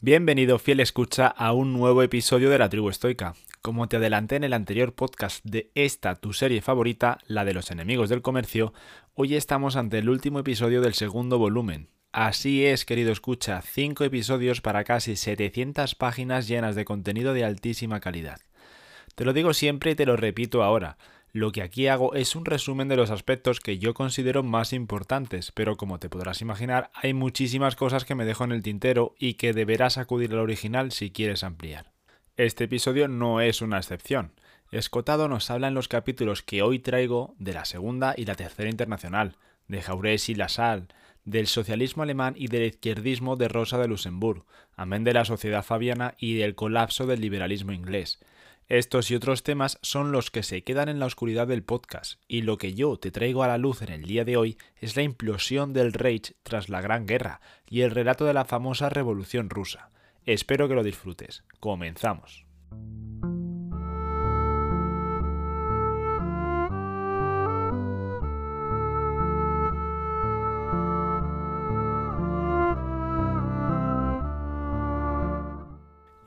Bienvenido, fiel escucha, a un nuevo episodio de la Tribu Estoica. Como te adelanté en el anterior podcast de esta tu serie favorita, la de los enemigos del comercio, hoy estamos ante el último episodio del segundo volumen. Así es, querido escucha, 5 episodios para casi 700 páginas llenas de contenido de altísima calidad. Te lo digo siempre y te lo repito ahora. Lo que aquí hago es un resumen de los aspectos que yo considero más importantes, pero como te podrás imaginar, hay muchísimas cosas que me dejo en el tintero y que deberás acudir al original si quieres ampliar. Este episodio no es una excepción. Escotado nos habla en los capítulos que hoy traigo de la Segunda y la Tercera Internacional, de Jaurés y Lassalle, del socialismo alemán y del izquierdismo de Rosa de Luxemburgo, amén de la sociedad fabiana y del colapso del liberalismo inglés. Estos y otros temas son los que se quedan en la oscuridad del podcast, y lo que yo te traigo a la luz en el día de hoy es la implosión del Reich tras la Gran Guerra y el relato de la famosa Revolución rusa. Espero que lo disfrutes. Comenzamos.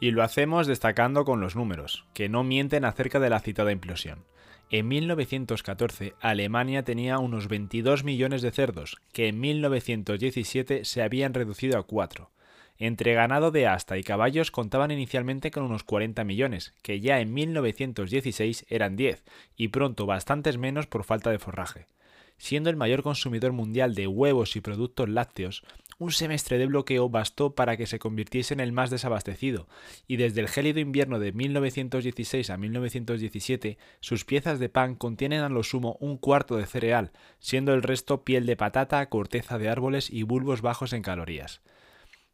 Y lo hacemos destacando con los números, que no mienten acerca de la citada implosión. En 1914 Alemania tenía unos 22 millones de cerdos, que en 1917 se habían reducido a 4. Entre ganado de asta y caballos contaban inicialmente con unos 40 millones, que ya en 1916 eran 10, y pronto bastantes menos por falta de forraje. Siendo el mayor consumidor mundial de huevos y productos lácteos, un semestre de bloqueo bastó para que se convirtiese en el más desabastecido, y desde el gélido invierno de 1916 a 1917 sus piezas de pan contienen a lo sumo un cuarto de cereal, siendo el resto piel de patata, corteza de árboles y bulbos bajos en calorías.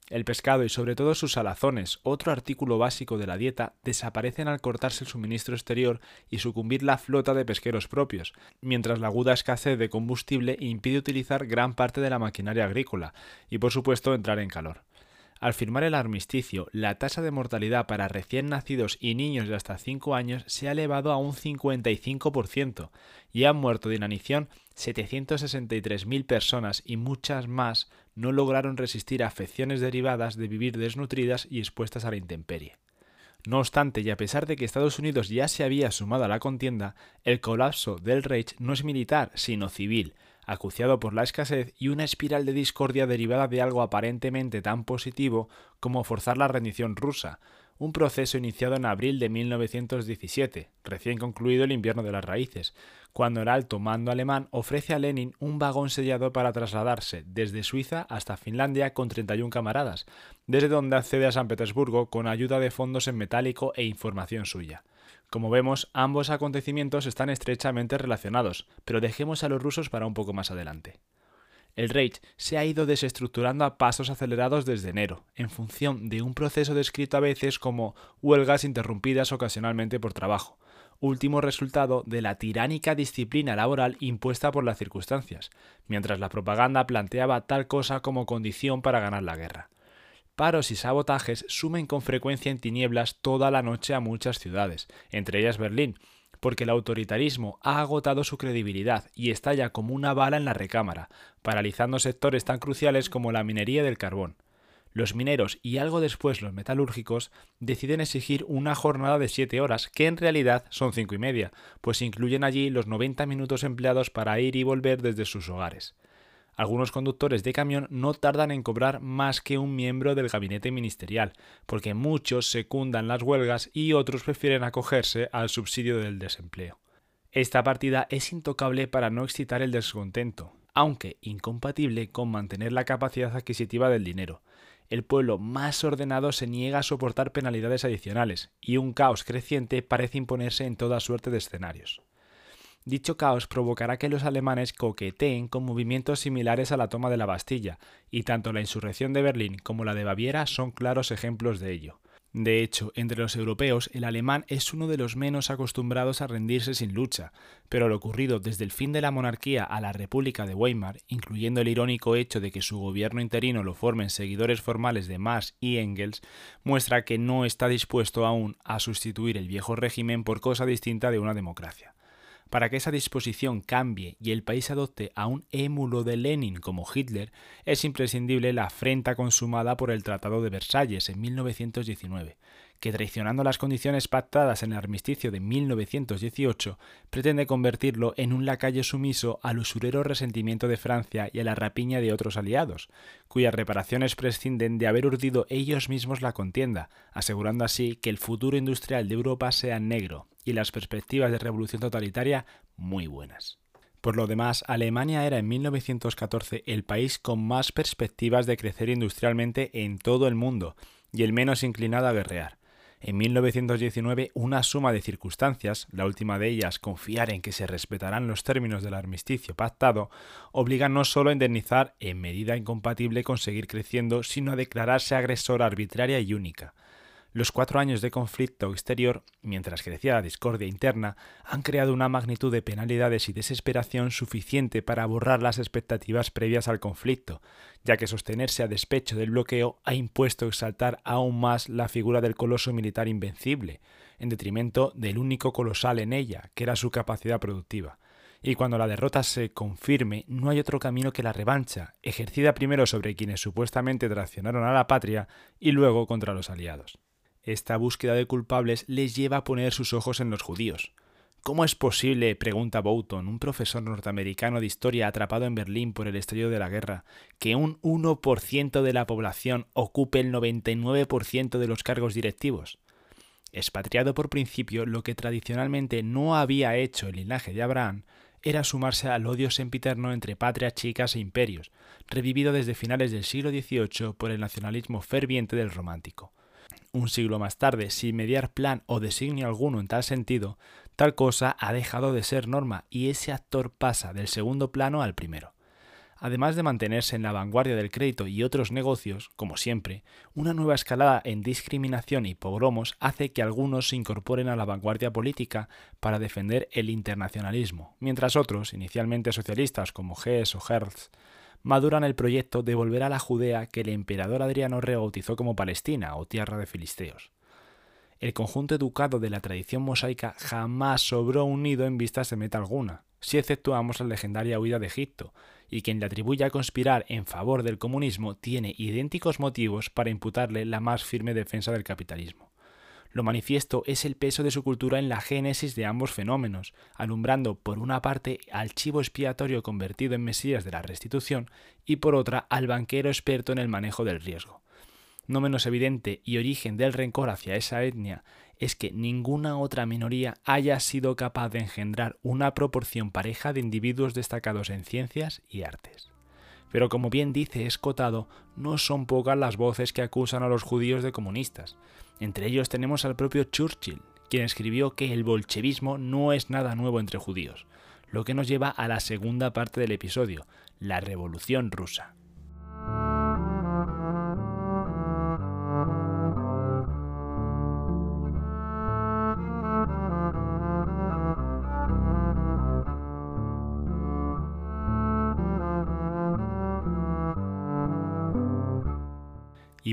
El pescado y sobre todo sus salazones, otro artículo básico de la dieta, desaparecen al cortarse el suministro exterior y sucumbir la flota de pesqueros propios, mientras la aguda escasez de combustible impide utilizar gran parte de la maquinaria agrícola y por supuesto entrar en calor. Al firmar el armisticio, la tasa de mortalidad para recién nacidos y niños de hasta 5 años se ha elevado a un 55% y han muerto de inanición 763.000 personas y muchas más no lograron resistir a afecciones derivadas de vivir desnutridas y expuestas a la intemperie. No obstante, y a pesar de que Estados Unidos ya se había sumado a la contienda, el colapso del Reich no es militar, sino civil, acuciado por la escasez y una espiral de discordia derivada de algo aparentemente tan positivo como forzar la rendición rusa, un proceso iniciado en abril de 1917, recién concluido el invierno de las raíces, cuando el alto mando alemán ofrece a Lenin un vagón sellado para trasladarse desde Suiza hasta Finlandia con 31 camaradas, desde donde accede a San Petersburgo con ayuda de fondos en metálico e información suya. Como vemos, ambos acontecimientos están estrechamente relacionados, pero dejemos a los rusos para un poco más adelante. El Reich se ha ido desestructurando a pasos acelerados desde enero, en función de un proceso descrito a veces como huelgas interrumpidas ocasionalmente por trabajo, último resultado de la tiránica disciplina laboral impuesta por las circunstancias, mientras la propaganda planteaba tal cosa como condición para ganar la guerra. Paros y sabotajes sumen con frecuencia en tinieblas toda la noche a muchas ciudades, entre ellas Berlín, porque el autoritarismo ha agotado su credibilidad y estalla como una bala en la recámara, paralizando sectores tan cruciales como la minería del carbón. Los mineros y algo después los metalúrgicos deciden exigir una jornada de siete horas, que en realidad son cinco y media, pues incluyen allí los 90 minutos empleados para ir y volver desde sus hogares. Algunos conductores de camión no tardan en cobrar más que un miembro del gabinete ministerial, porque muchos secundan las huelgas y otros prefieren acogerse al subsidio del desempleo. Esta partida es intocable para no excitar el descontento, aunque incompatible con mantener la capacidad adquisitiva del dinero. El pueblo más ordenado se niega a soportar penalidades adicionales, y un caos creciente parece imponerse en toda suerte de escenarios. Dicho caos provocará que los alemanes coqueteen con movimientos similares a la toma de la Bastilla, y tanto la insurrección de Berlín como la de Baviera son claros ejemplos de ello. De hecho, entre los europeos, el alemán es uno de los menos acostumbrados a rendirse sin lucha, pero lo ocurrido desde el fin de la monarquía a la República de Weimar, incluyendo el irónico hecho de que su gobierno interino lo formen seguidores formales de Marx y Engels, muestra que no está dispuesto aún a sustituir el viejo régimen por cosa distinta de una democracia. Para que esa disposición cambie y el país adopte a un émulo de Lenin como Hitler, es imprescindible la afrenta consumada por el Tratado de Versalles en 1919, que traicionando las condiciones pactadas en el armisticio de 1918, pretende convertirlo en un lacayo sumiso al usurero resentimiento de Francia y a la rapiña de otros aliados, cuyas reparaciones prescinden de haber urdido ellos mismos la contienda, asegurando así que el futuro industrial de Europa sea negro, y las perspectivas de revolución totalitaria muy buenas. Por lo demás, Alemania era en 1914 el país con más perspectivas de crecer industrialmente en todo el mundo y el menos inclinado a guerrear. En 1919, una suma de circunstancias, la última de ellas confiar en que se respetarán los términos del armisticio pactado, obliga no solo a indemnizar en medida incompatible con seguir creciendo, sino a declararse agresor arbitraria y única. Los cuatro años de conflicto exterior, mientras crecía la discordia interna, han creado una magnitud de penalidades y desesperación suficiente para borrar las expectativas previas al conflicto, ya que sostenerse a despecho del bloqueo ha impuesto exaltar aún más la figura del coloso militar invencible, en detrimento del único colosal en ella, que era su capacidad productiva y cuando la derrota se confirme, no hay otro camino que la revancha, ejercida primero sobre quienes supuestamente traicionaron a la patria y luego contra los aliados. Esta búsqueda de culpables les lleva a poner sus ojos en los judíos. ¿Cómo es posible, pregunta Boughton, un profesor norteamericano de historia atrapado en Berlín por el estallido de la guerra, que un 1% de la población ocupe el 99% de los cargos directivos? Expatriado por principio, lo que tradicionalmente no había hecho el linaje de Abraham era sumarse al odio sempiterno entre patrias chicas e imperios, revivido desde finales del siglo XVIII por el nacionalismo ferviente del romántico. Un siglo más tarde, sin mediar plan o designio alguno en tal sentido, tal cosa ha dejado de ser norma y ese actor pasa del segundo plano al primero. Además de mantenerse en la vanguardia del crédito y otros negocios, como siempre, una nueva escalada en discriminación y pogromos hace que algunos se incorporen a la vanguardia política para defender el internacionalismo, mientras otros, inicialmente socialistas como Hess o Hertz, maduran el proyecto de volver a la Judea que el emperador Adriano rebautizó como Palestina o tierra de filisteos. El conjunto educado de la tradición mosaica jamás sobró unido en vistas de meta alguna, si exceptuamos la legendaria huida de Egipto, y quien le atribuye a conspirar en favor del comunismo tiene idénticos motivos para imputarle la más firme defensa del capitalismo. Lo manifiesto es el peso de su cultura en la génesis de ambos fenómenos, alumbrando por una parte al chivo expiatorio convertido en Mesías de la restitución y por otra al banquero experto en el manejo del riesgo. No menos evidente y origen del rencor hacia esa etnia es que ninguna otra minoría haya sido capaz de engendrar una proporción pareja de individuos destacados en ciencias y artes. Pero como bien dice Escotado, no son pocas las voces que acusan a los judíos de comunistas. Entre ellos tenemos al propio Churchill, quien escribió que el bolchevismo no es nada nuevo entre judíos, lo que nos lleva a la segunda parte del episodio, la Revolución rusa.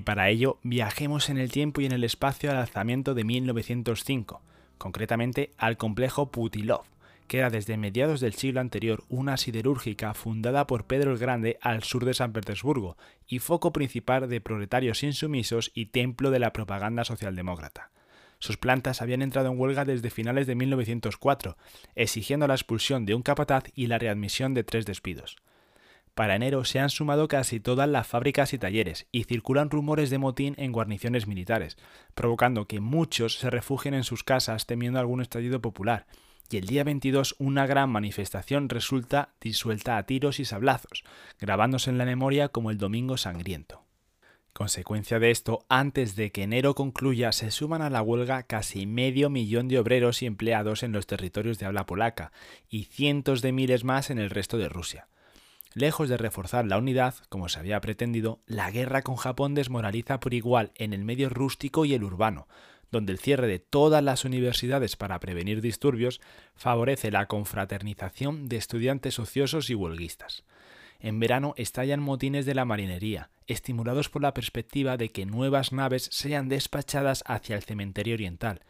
Para ello viajemos en el tiempo y en el espacio al alzamiento de 1905, concretamente al complejo Putilov, que era desde mediados del siglo anterior una siderúrgica fundada por Pedro el Grande al sur de San Petersburgo y foco principal de proletarios insumisos y templo de la propaganda socialdemócrata. Sus plantas habían entrado en huelga desde finales de 1904, exigiendo la expulsión de un capataz y la readmisión de tres despidos. Para enero se han sumado casi todas las fábricas y talleres y circulan rumores de motín en guarniciones militares, provocando que muchos se refugien en sus casas temiendo algún estallido popular. Y el día 22 una gran manifestación resulta disuelta a tiros y sablazos, grabándose en la memoria como el Domingo Sangriento. Consecuencia de esto, antes de que enero concluya, se suman a la huelga casi medio millón de obreros y empleados en los territorios de habla polaca y cientos de miles más en el resto de Rusia. Lejos de reforzar la unidad, como se había pretendido, la guerra con Japón desmoraliza por igual en el medio rústico y el urbano, donde el cierre de todas las universidades para prevenir disturbios favorece la confraternización de estudiantes ociosos y huelguistas. En verano estallan motines de la marinería, estimulados por la perspectiva de que nuevas naves sean despachadas hacia el cementerio oriental,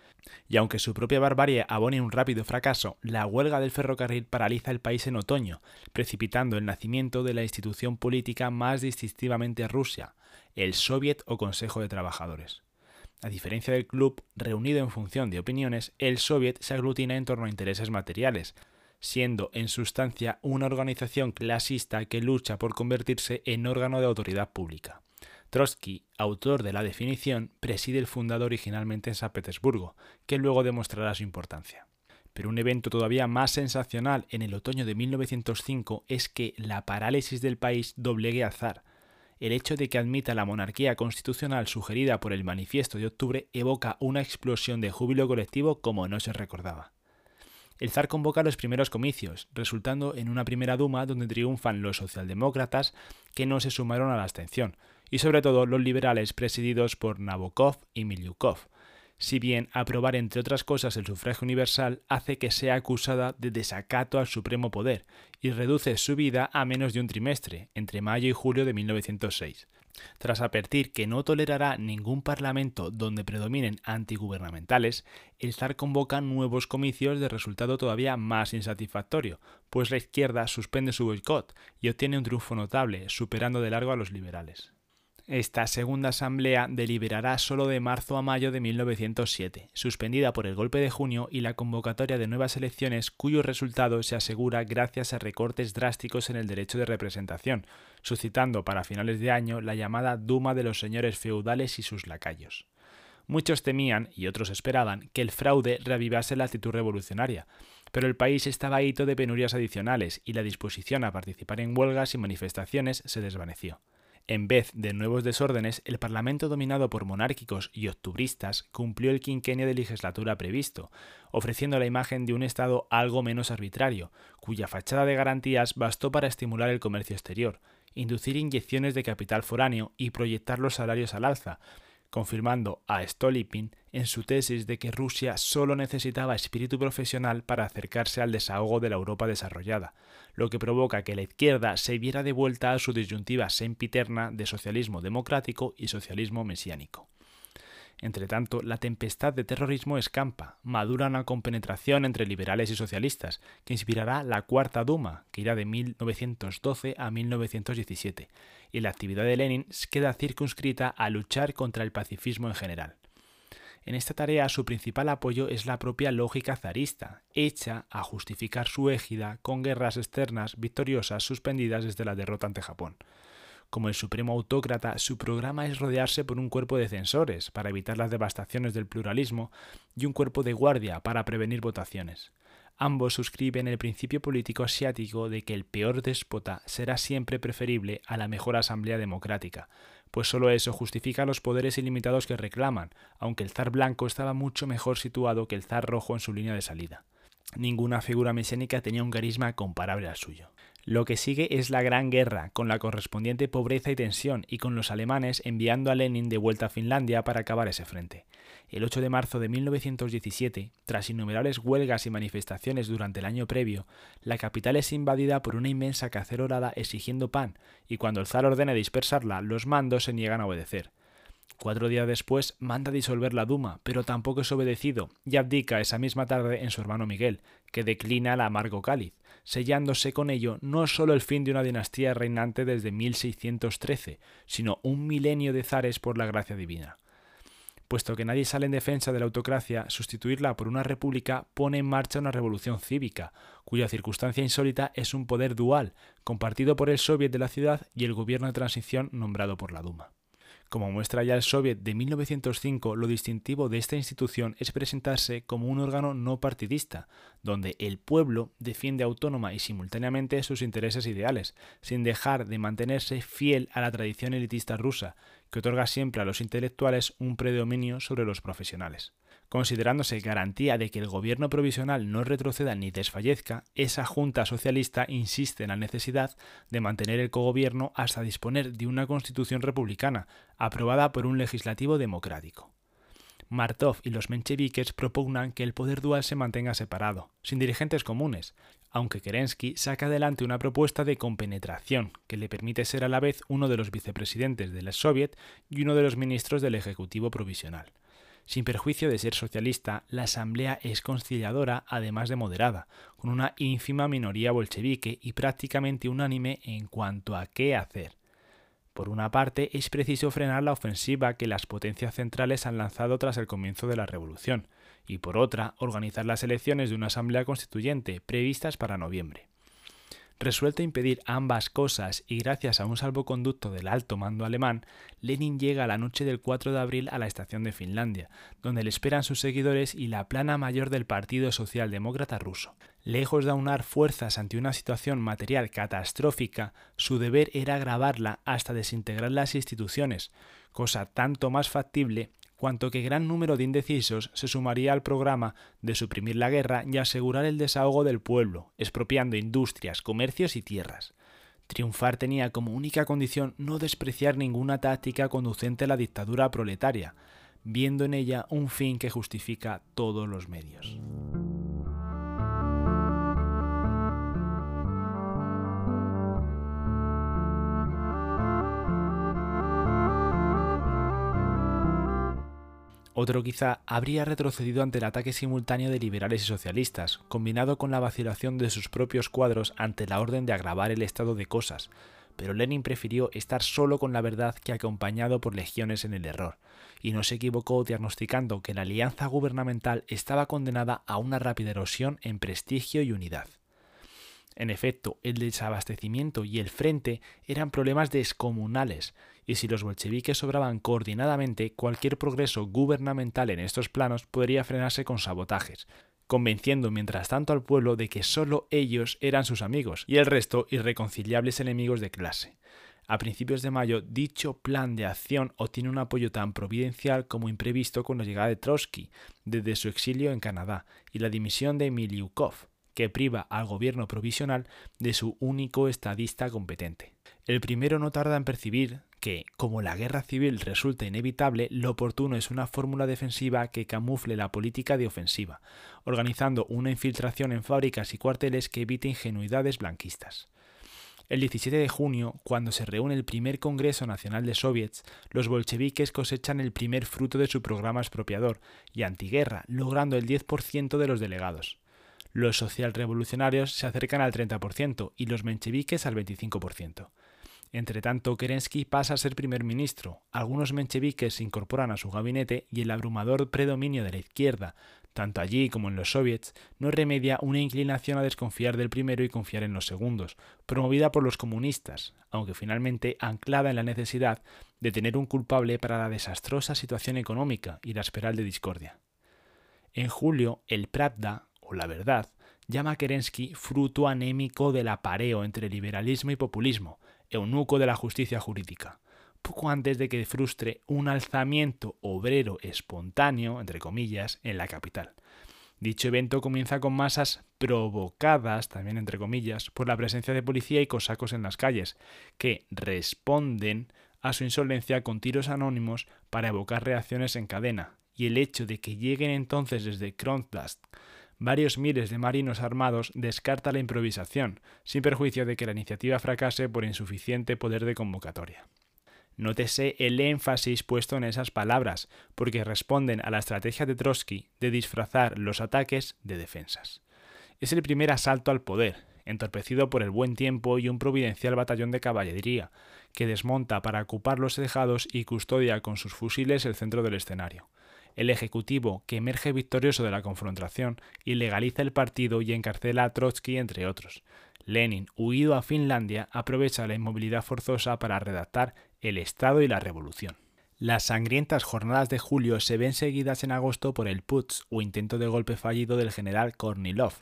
Y aunque su propia barbarie abone un rápido fracaso, la huelga del ferrocarril paraliza el país en otoño, precipitando el nacimiento de la institución política más distintivamente rusia, el Soviet o Consejo de Trabajadores. A diferencia del club, reunido en función de opiniones, el Soviet se aglutina en torno a intereses materiales, siendo en sustancia una organización clasista que lucha por convertirse en órgano de autoridad pública. Trotsky, autor de la definición, preside el fundado originalmente en San Petersburgo, que luego demostrará su importancia. Pero un evento todavía más sensacional en el otoño de 1905 es que la parálisis del país doblegue a zar. El hecho de que admita la monarquía constitucional sugerida por el manifiesto de octubre evoca una explosión de júbilo colectivo como no se recordaba. El zar convoca los primeros comicios, resultando en una primera duma donde triunfan los socialdemócratas que no se sumaron a la abstención, y sobre todo los liberales presididos por Nabokov y Milyukov, si bien aprobar entre otras cosas el sufragio universal hace que sea acusada de desacato al supremo poder y reduce su vida a menos de un trimestre, entre mayo y julio de 1906. Tras advertir que no tolerará ningún parlamento donde predominen antigubernamentales, el zar convoca nuevos comicios de resultado todavía más insatisfactorio, pues la izquierda suspende su boicot y obtiene un triunfo notable, superando de largo a los liberales. Esta segunda asamblea deliberará solo de marzo a mayo de 1907, suspendida por el golpe de junio y la convocatoria de nuevas elecciones cuyo resultado se asegura gracias a recortes drásticos en el derecho de representación, suscitando para finales de año la llamada Duma de los señores feudales y sus lacayos. Muchos temían, y otros esperaban, que el fraude reavivase la actitud revolucionaria, pero el país estaba hito de penurias adicionales y la disposición a participar en huelgas y manifestaciones se desvaneció. En vez de nuevos desórdenes, el Parlamento dominado por monárquicos y octubristas cumplió el quinquenio de legislatura previsto, ofreciendo la imagen de un Estado algo menos arbitrario, cuya fachada de garantías bastó para estimular el comercio exterior, inducir inyecciones de capital foráneo y proyectar los salarios al alza, confirmando a Stolypin en su tesis de que Rusia solo necesitaba espíritu profesional para acercarse al desahogo de la Europa desarrollada, lo que provoca que la izquierda se viera de vuelta a su disyuntiva sempiterna de socialismo democrático y socialismo mesiánico. Entretanto, la tempestad de terrorismo escampa, madura una compenetración entre liberales y socialistas, que inspirará la Cuarta Duma, que irá de 1912 a 1917, y la actividad de Lenin queda circunscrita a luchar contra el pacifismo en general. En esta tarea su principal apoyo es la propia lógica zarista, hecha a justificar su égida con guerras externas victoriosas suspendidas desde la derrota ante Japón. Como el supremo autócrata, su programa es rodearse por un cuerpo de censores para evitar las devastaciones del pluralismo y un cuerpo de guardia para prevenir votaciones. Ambos suscriben el principio político asiático de que el peor déspota será siempre preferible a la mejor asamblea democrática, pues solo eso justifica los poderes ilimitados que reclaman, aunque el zar blanco estaba mucho mejor situado que el zar rojo en su línea de salida. Ninguna figura mesiánica tenía un carisma comparable al suyo. Lo que sigue es la Gran Guerra, con la correspondiente pobreza y tensión, y con los alemanes enviando a Lenin de vuelta a Finlandia para acabar ese frente. El 8 de marzo de 1917, tras innumerables huelgas y manifestaciones durante el año previo, la capital es invadida por una inmensa cacerolada exigiendo pan, y cuando el zar ordena dispersarla, los mandos se niegan a obedecer. Cuatro días después manda disolver la Duma, pero tampoco es obedecido y abdica esa misma tarde en su hermano Miguel, que declina el amargo cáliz, sellándose con ello no solo el fin de una dinastía reinante desde 1613, sino un milenio de zares por la gracia divina. Puesto que nadie sale en defensa de la autocracia, sustituirla por una república pone en marcha una revolución cívica, cuya circunstancia insólita es un poder dual, compartido por el soviet de la ciudad y el gobierno de transición nombrado por la Duma. Como muestra ya el Soviet de 1905, lo distintivo de esta institución es presentarse como un órgano no partidista, donde el pueblo defiende autónoma y simultáneamente sus intereses ideales, sin dejar de mantenerse fiel a la tradición elitista rusa, que otorga siempre a los intelectuales un predominio sobre los profesionales. Considerándose garantía de que el gobierno provisional no retroceda ni desfallezca, esa Junta Socialista insiste en la necesidad de mantener el cogobierno hasta disponer de una constitución republicana, aprobada por un legislativo democrático. Martov y los mencheviques propugnan que el poder dual se mantenga separado, sin dirigentes comunes, aunque Kerensky saca adelante una propuesta de compenetración que le permite ser a la vez uno de los vicepresidentes del Soviet y uno de los ministros del Ejecutivo Provisional. Sin perjuicio de ser socialista, la asamblea es conciliadora además de moderada, con una ínfima minoría bolchevique y prácticamente unánime en cuanto a qué hacer. Por una parte, es preciso frenar la ofensiva que las potencias centrales han lanzado tras el comienzo de la revolución, y por otra, organizar las elecciones de una asamblea constituyente previstas para noviembre. Resuelto a impedir ambas cosas y gracias a un salvoconducto del alto mando alemán, Lenin llega la noche del 4 de abril a la estación de Finlandia, donde le esperan sus seguidores y la plana mayor del Partido Socialdemócrata ruso. Lejos de aunar fuerzas ante una situación material catastrófica, su deber era agravarla hasta desintegrar las instituciones, cosa tanto más factible cuanto que gran número de indecisos se sumaría al programa de suprimir la guerra y asegurar el desahogo del pueblo, expropiando industrias, comercios y tierras. Triunfar tenía como única condición no despreciar ninguna táctica conducente a la dictadura proletaria, viendo en ella un fin que justifica todos los medios. Otro quizá habría retrocedido ante el ataque simultáneo de liberales y socialistas, combinado con la vacilación de sus propios cuadros ante la orden de agravar el estado de cosas, pero Lenin prefirió estar solo con la verdad que acompañado por legiones en el error, y no se equivocó diagnosticando que la alianza gubernamental estaba condenada a una rápida erosión en prestigio y unidad. En efecto, el desabastecimiento y el frente eran problemas descomunales, y si los bolcheviques obraban coordinadamente, cualquier progreso gubernamental en estos planos podría frenarse con sabotajes, convenciendo mientras tanto al pueblo de que solo ellos eran sus amigos y el resto irreconciliables enemigos de clase. A principios de mayo, dicho plan de acción obtiene un apoyo tan providencial como imprevisto con la llegada de Trotsky desde su exilio en Canadá y la dimisión de Miliukov, que priva al gobierno provisional de su único estadista competente. El primero no tarda en percibir que, como la guerra civil resulta inevitable, lo oportuno es una fórmula defensiva que camufle la política de ofensiva, organizando una infiltración en fábricas y cuarteles que evite ingenuidades blanquistas. El 17 de junio, cuando se reúne el primer Congreso Nacional de Soviets, los bolcheviques cosechan el primer fruto de su programa expropiador y antiguerra, logrando el 10% de los delegados. Los socialrevolucionarios se acercan al 30% y los mencheviques al 25%. Entre tanto, Kerensky pasa a ser primer ministro, algunos mencheviques se incorporan a su gabinete y el abrumador predominio de la izquierda, tanto allí como en los soviets, no remedia una inclinación a desconfiar del primero y confiar en los segundos, promovida por los comunistas, aunque finalmente anclada en la necesidad de tener un culpable para la desastrosa situación económica y la espiral de discordia. En julio, el Pravda, o la verdad, llama a Kerensky fruto anémico del apareo entre liberalismo y populismo, eunuco de la justicia jurídica, poco antes de que frustre un alzamiento obrero espontáneo, entre comillas, en la capital. Dicho evento comienza con masas provocadas, también entre comillas, por la presencia de policía y cosacos en las calles, que responden a su insolencia con tiros anónimos para evocar reacciones en cadena, y el hecho de que lleguen entonces desde Kronstadt varios miles de marinos armados descarta la improvisación, sin perjuicio de que la iniciativa fracase por insuficiente poder de convocatoria. Nótese el énfasis puesto en esas palabras, porque responden a la estrategia de Trotsky de disfrazar los ataques de defensas. Es el primer asalto al poder, entorpecido por el buen tiempo y un providencial batallón de caballería, que desmonta para ocupar los tejados y custodia con sus fusiles el centro del escenario el Ejecutivo, que emerge victorioso de la confrontación, ilegaliza el partido y encarcela a Trotsky, entre otros. Lenin, huido a Finlandia, aprovecha la inmovilidad forzosa para redactar El Estado y la Revolución. Las sangrientas jornadas de julio se ven seguidas en agosto por el putsch o intento de golpe fallido del general Kornilov,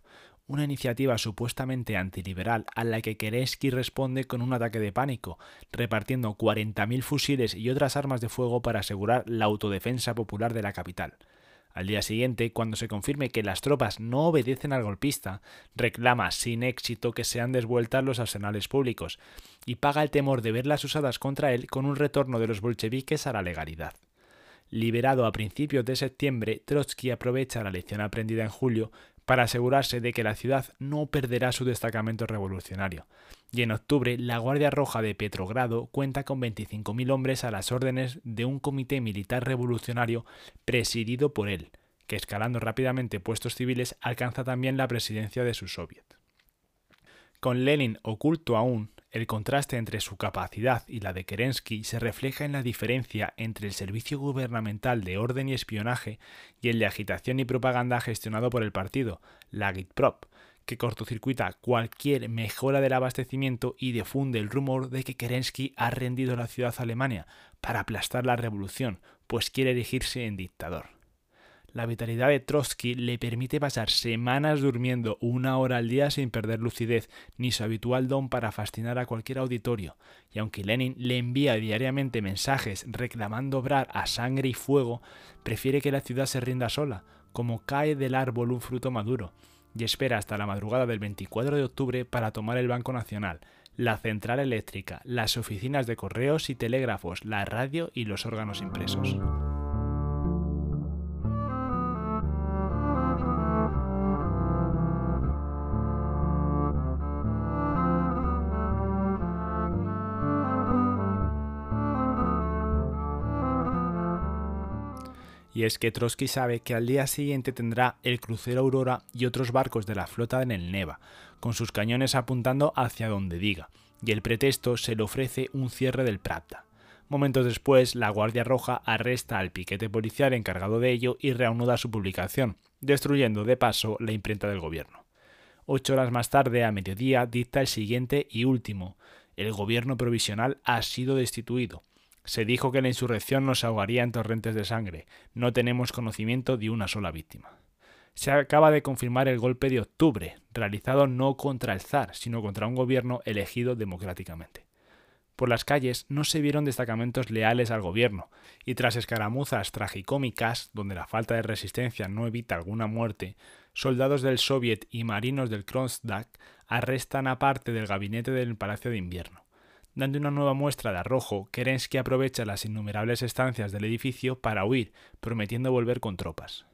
una iniciativa supuestamente antiliberal a la que Kerensky responde con un ataque de pánico, repartiendo 40.000 fusiles y otras armas de fuego para asegurar la autodefensa popular de la capital. Al día siguiente, cuando se confirme que las tropas no obedecen al golpista, reclama sin éxito que sean desvueltas los arsenales públicos y paga el temor de verlas usadas contra él con un retorno de los bolcheviques a la legalidad. Liberado a principios de septiembre, Trotsky aprovecha la lección aprendida en julio para asegurarse de que la ciudad no perderá su destacamento revolucionario. Y en octubre, la Guardia Roja de Petrogrado cuenta con 25.000 hombres a las órdenes de un comité militar revolucionario presidido por él, que escalando rápidamente puestos civiles alcanza también la presidencia de su soviet. Con Lenin oculto aún, el contraste entre su capacidad y la de Kerensky se refleja en la diferencia entre el servicio gubernamental de orden y espionaje y el de agitación y propaganda gestionado por el partido, la Gitprop, que cortocircuita cualquier mejora del abastecimiento y difunde el rumor de que Kerensky ha rendido la ciudad a Alemania para aplastar la revolución, pues quiere erigirse en dictador. La vitalidad de Trotsky le permite pasar semanas durmiendo una hora al día sin perder lucidez, ni su habitual don para fascinar a cualquier auditorio, y aunque Lenin le envía diariamente mensajes reclamando obrar a sangre y fuego, prefiere que la ciudad se rinda sola, como cae del árbol un fruto maduro, y espera hasta la madrugada del 24 de octubre para tomar el Banco Nacional, la central eléctrica, las oficinas de correos y telégrafos, la radio y los órganos impresos. Es que Trotsky sabe que al día siguiente tendrá el crucero Aurora y otros barcos de la flota en el Neva, con sus cañones apuntando hacia donde diga, y el pretexto se le ofrece un cierre del Pravda. Momentos después, la Guardia Roja arresta al piquete policial encargado de ello y reanuda su publicación, destruyendo de paso la imprenta del gobierno. Ocho horas más tarde, a mediodía, dicta el siguiente y último. El gobierno provisional ha sido destituido se dijo que la insurrección nos ahogaría en torrentes de sangre. No tenemos conocimiento de una sola víctima. Se acaba de confirmar el golpe de octubre, realizado no contra el zar, sino contra un gobierno elegido democráticamente. Por las calles no se vieron destacamentos leales al gobierno, y tras escaramuzas tragicómicas, donde la falta de resistencia no evita alguna muerte, soldados del Soviet y marinos del Kronstadt arrestan a parte del gabinete del Palacio de Invierno. Dando una nueva muestra de arrojo, Kerensky aprovecha las innumerables estancias del edificio para huir, prometiendo volver con tropas.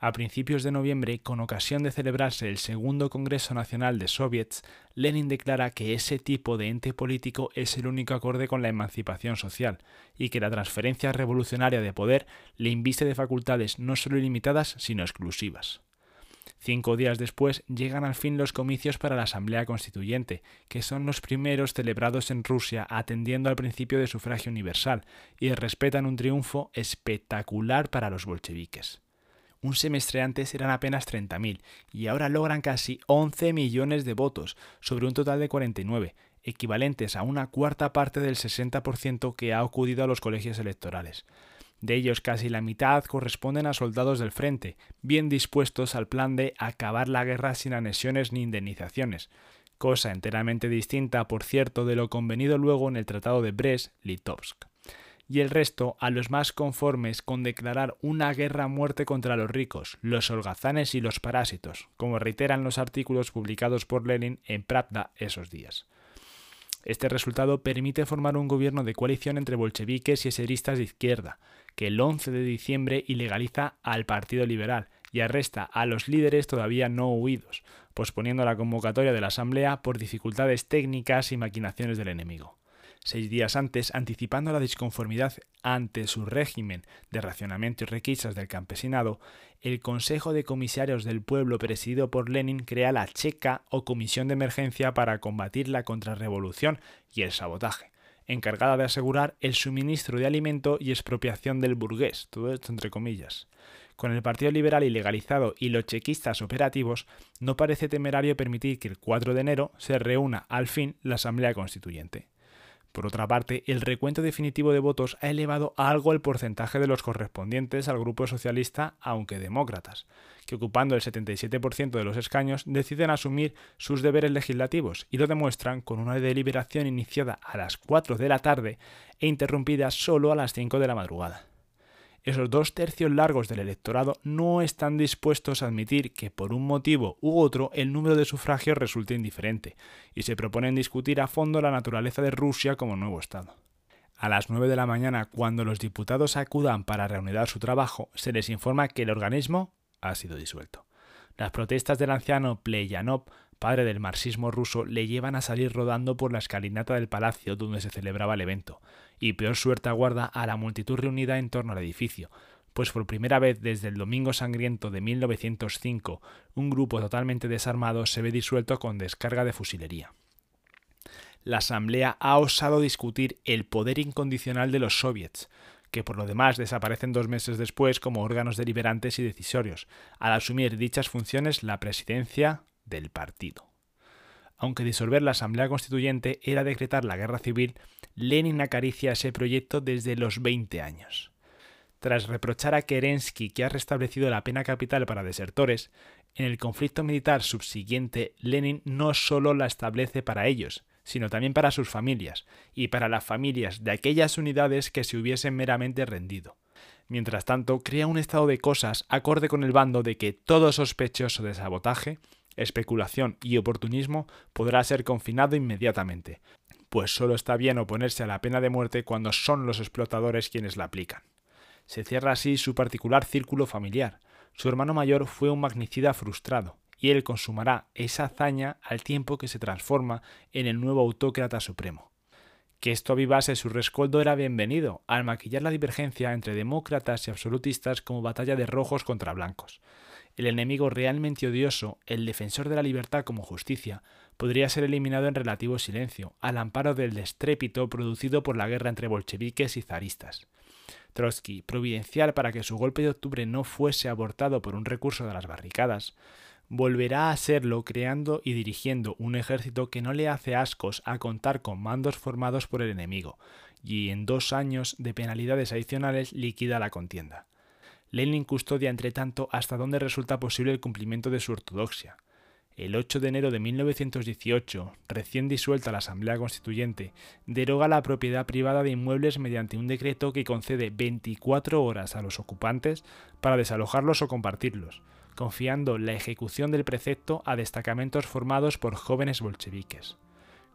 A principios de noviembre, con ocasión de celebrarse el segundo Congreso Nacional de Soviets, Lenin declara que ese tipo de ente político es el único acorde con la emancipación social y que la transferencia revolucionaria de poder le inviste de facultades no solo ilimitadas, sino exclusivas. Cinco días después llegan al fin los comicios para la Asamblea Constituyente, que son los primeros celebrados en Rusia atendiendo al principio de sufragio universal, y respetan un triunfo espectacular para los bolcheviques. Un semestre antes eran apenas 30.000 y ahora logran casi 11 millones de votos sobre un total de 49, equivalentes a una cuarta parte del 60% que ha acudido a los colegios electorales. De ellos casi la mitad corresponden a soldados del frente, bien dispuestos al plan de acabar la guerra sin anexiones ni indemnizaciones, cosa enteramente distinta, por cierto, de lo convenido luego en el Tratado de Brest-Litovsk. Y el resto a los más conformes con declarar una guerra a muerte contra los ricos, los holgazanes y los parásitos, como reiteran los artículos publicados por Lenin en Pravda esos días. Este resultado permite formar un gobierno de coalición entre bolcheviques y eseristas de izquierda, que el 11 de diciembre ilegaliza al Partido Liberal y arresta a los líderes todavía no huidos, posponiendo la convocatoria de la Asamblea por dificultades técnicas y maquinaciones del enemigo. Seis días antes, anticipando la disconformidad ante su régimen de racionamiento y requisas del campesinado, el Consejo de Comisarios del Pueblo presidido por Lenin crea la Checa o Comisión de Emergencia para combatir la contrarrevolución y el sabotaje encargada de asegurar el suministro de alimento y expropiación del burgués, todo esto entre comillas. Con el Partido Liberal ilegalizado y los chequistas operativos, no parece temerario permitir que el 4 de enero se reúna al fin la Asamblea Constituyente. Por otra parte, el recuento definitivo de votos ha elevado algo el porcentaje de los correspondientes al grupo socialista, aunque demócratas, que ocupando el 77% de los escaños deciden asumir sus deberes legislativos y lo demuestran con una deliberación iniciada a las 4 de la tarde e interrumpida solo a las 5 de la madrugada esos dos tercios largos del electorado no están dispuestos a admitir que por un motivo u otro el número de sufragios resulte indiferente, y se proponen discutir a fondo la naturaleza de Rusia como nuevo Estado. A las 9 de la mañana, cuando los diputados acudan para reanudar su trabajo, se les informa que el organismo ha sido disuelto. Las protestas del anciano Pleyanov, padre del marxismo ruso, le llevan a salir rodando por la escalinata del palacio donde se celebraba el evento, y peor suerte aguarda a la multitud reunida en torno al edificio, pues por primera vez desde el Domingo Sangriento de 1905, un grupo totalmente desarmado se ve disuelto con descarga de fusilería. La Asamblea ha osado discutir el poder incondicional de los soviets, que por lo demás desaparecen dos meses después como órganos deliberantes y decisorios, al asumir dichas funciones la presidencia del partido. Aunque disolver la Asamblea Constituyente era decretar la guerra civil, Lenin acaricia ese proyecto desde los 20 años. Tras reprochar a Kerensky que ha restablecido la pena capital para desertores, en el conflicto militar subsiguiente Lenin no solo la establece para ellos, sino también para sus familias y para las familias de aquellas unidades que se hubiesen meramente rendido. Mientras tanto, crea un estado de cosas acorde con el bando de que todo sospechoso de sabotaje, especulación y oportunismo podrá ser confinado inmediatamente, pues solo está bien oponerse a la pena de muerte cuando son los explotadores quienes la aplican. Se cierra así su particular círculo familiar. Su hermano mayor fue un magnicida frustrado, y él consumará esa hazaña al tiempo que se transforma en el nuevo autócrata supremo. Que esto avivase su rescoldo era bienvenido, al maquillar la divergencia entre demócratas y absolutistas como batalla de rojos contra blancos. El enemigo realmente odioso, el defensor de la libertad como justicia, podría ser eliminado en relativo silencio, al amparo del estrépito producido por la guerra entre bolcheviques y zaristas. Trotsky, providencial para que su golpe de octubre no fuese abortado por un recurso de las barricadas, volverá a serlo creando y dirigiendo un ejército que no le hace ascos a contar con mandos formados por el enemigo, y en dos años de penalidades adicionales liquida la contienda. Lenin custodia entre tanto hasta dónde resulta posible el cumplimiento de su ortodoxia. El 8 de enero de 1918, recién disuelta la Asamblea Constituyente, deroga la propiedad privada de inmuebles mediante un decreto que concede 24 horas a los ocupantes para desalojarlos o compartirlos, confiando la ejecución del precepto a destacamentos formados por jóvenes bolcheviques.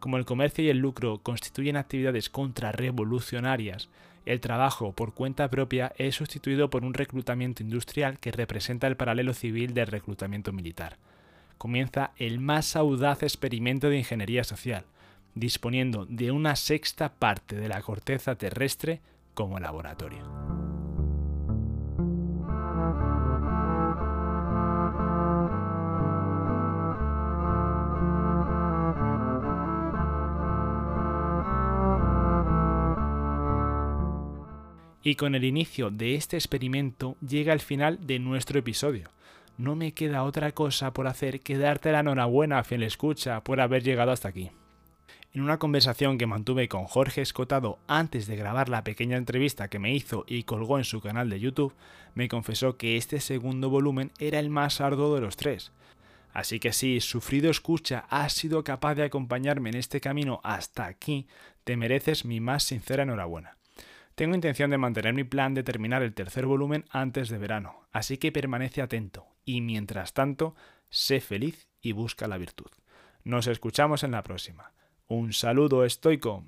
Como el comercio y el lucro constituyen actividades contrarrevolucionarias, el trabajo por cuenta propia es sustituido por un reclutamiento industrial que representa el paralelo civil del reclutamiento militar. Comienza el más audaz experimento de ingeniería social, disponiendo de una sexta parte de la corteza terrestre como laboratorio. Y con el inicio de este experimento llega el final de nuestro episodio. No me queda otra cosa por hacer que darte la enhorabuena, fiel escucha, por haber llegado hasta aquí. En una conversación que mantuve con Jorge Escotado antes de grabar la pequeña entrevista que me hizo y colgó en su canal de YouTube, me confesó que este segundo volumen era el más arduo de los tres. Así que si Sufrido Escucha has sido capaz de acompañarme en este camino hasta aquí, te mereces mi más sincera enhorabuena. Tengo intención de mantener mi plan de terminar el tercer volumen antes de verano, así que permanece atento y mientras tanto, sé feliz y busca la virtud. Nos escuchamos en la próxima. Un saludo estoico.